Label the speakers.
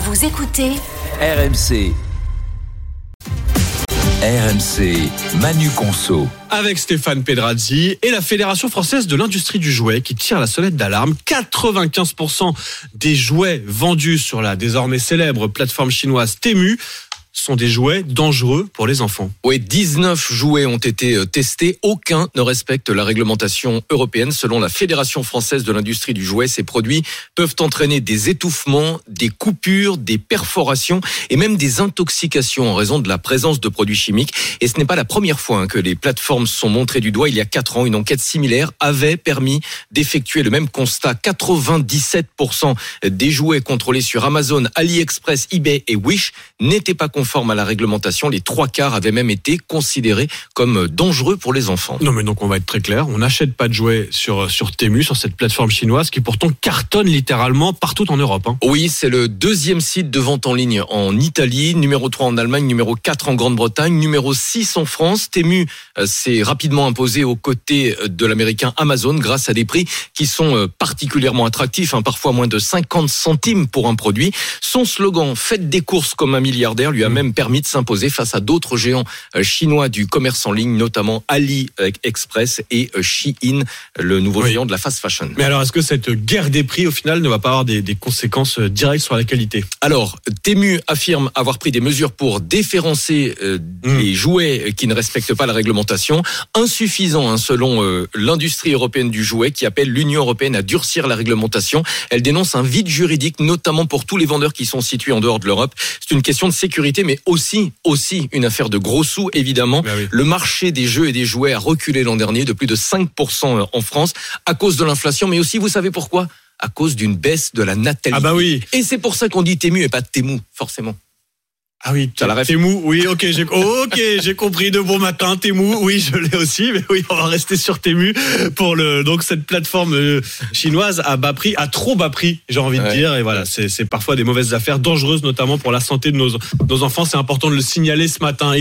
Speaker 1: Vous écoutez
Speaker 2: RMC. RMC, Manu Conso.
Speaker 3: avec Stéphane Pedrazzi et la Fédération française de l'industrie du jouet qui tire la sonnette d'alarme. 95% des jouets vendus sur la désormais célèbre plateforme chinoise Temu sont des jouets dangereux pour les enfants.
Speaker 4: Oui, 19 jouets ont été euh, testés. Aucun ne respecte la réglementation européenne. Selon la Fédération française de l'industrie du jouet, ces produits peuvent entraîner des étouffements, des coupures, des perforations et même des intoxications en raison de la présence de produits chimiques. Et ce n'est pas la première fois hein, que les plateformes sont montrées du doigt. Il y a 4 ans, une enquête similaire avait permis d'effectuer le même constat. 97% des jouets contrôlés sur Amazon, AliExpress, eBay et Wish n'étaient pas conformes à la réglementation. Les trois quarts avaient même été considérés comme dangereux pour les enfants.
Speaker 3: Non mais donc on va être très clair, on n'achète pas de jouets sur, sur Temu, sur cette plateforme chinoise qui pourtant cartonne littéralement partout en Europe. hein.
Speaker 4: Oui, c'est le deuxième site de vente en ligne en Italie, numéro 3 en Allemagne, numéro 4 en Grande-Bretagne, numéro 6 en France. Temu euh, s'est rapidement imposé aux côtés euh, de l'américain Amazon grâce à des prix qui sont euh, particulièrement attractifs, hein, parfois moins de 50 centimes pour un produit. Son slogan « Faites des courses comme un milliardaire » lui a même permis de s'imposer face à d'autres géants euh, chinois du commerce en ligne, notamment AliExpress et euh, Shein, le nouveau
Speaker 3: Oui.
Speaker 4: géant de la fast fashion.
Speaker 3: Mais alors est-ce que cette guerre des prix au final ne va pas avoir des, des conséquences euh, directes sur la qualité?
Speaker 4: Alors, Temu affirme avoir pris des mesures pour déférencer euh,
Speaker 3: Mm.
Speaker 4: les jouets qui ne respectent pas la réglementation. Insuffisant, hein, selon euh, l'industrie européenne du jouet, qui appelle l'Union européenne à durcir la réglementation. Elle dénonce un vide juridique, notamment pour tous les vendeurs qui sont situés en dehors de l'Europe. C'est une question de sécurité, mais aussi, aussi une affaire de gros sous, évidemment.
Speaker 3: Bah oui.
Speaker 4: Le marché des jeux et des jouets a reculé l'an dernier de plus de 5% en France à cause de l'inflation, mais aussi, vous savez pourquoi? À cause d'une baisse de la natalité.
Speaker 3: Ah bah oui
Speaker 4: Et c'est pour ça qu'on dit Tému et pas Témou, forcément.
Speaker 3: Ah oui,
Speaker 4: T'as la ref
Speaker 3: Temu, oui, ok, j'ai ok, j'ai compris de bon matin. Temu, oui, je l'ai aussi, mais oui, on va rester sur Temu pour le donc cette plateforme euh, chinoise à bas prix, à trop bas prix, j'ai envie de dire. Et voilà, c'est c'est parfois des mauvaises affaires, dangereuses notamment pour la santé de nos nos enfants. C'est important de le signaler ce matin.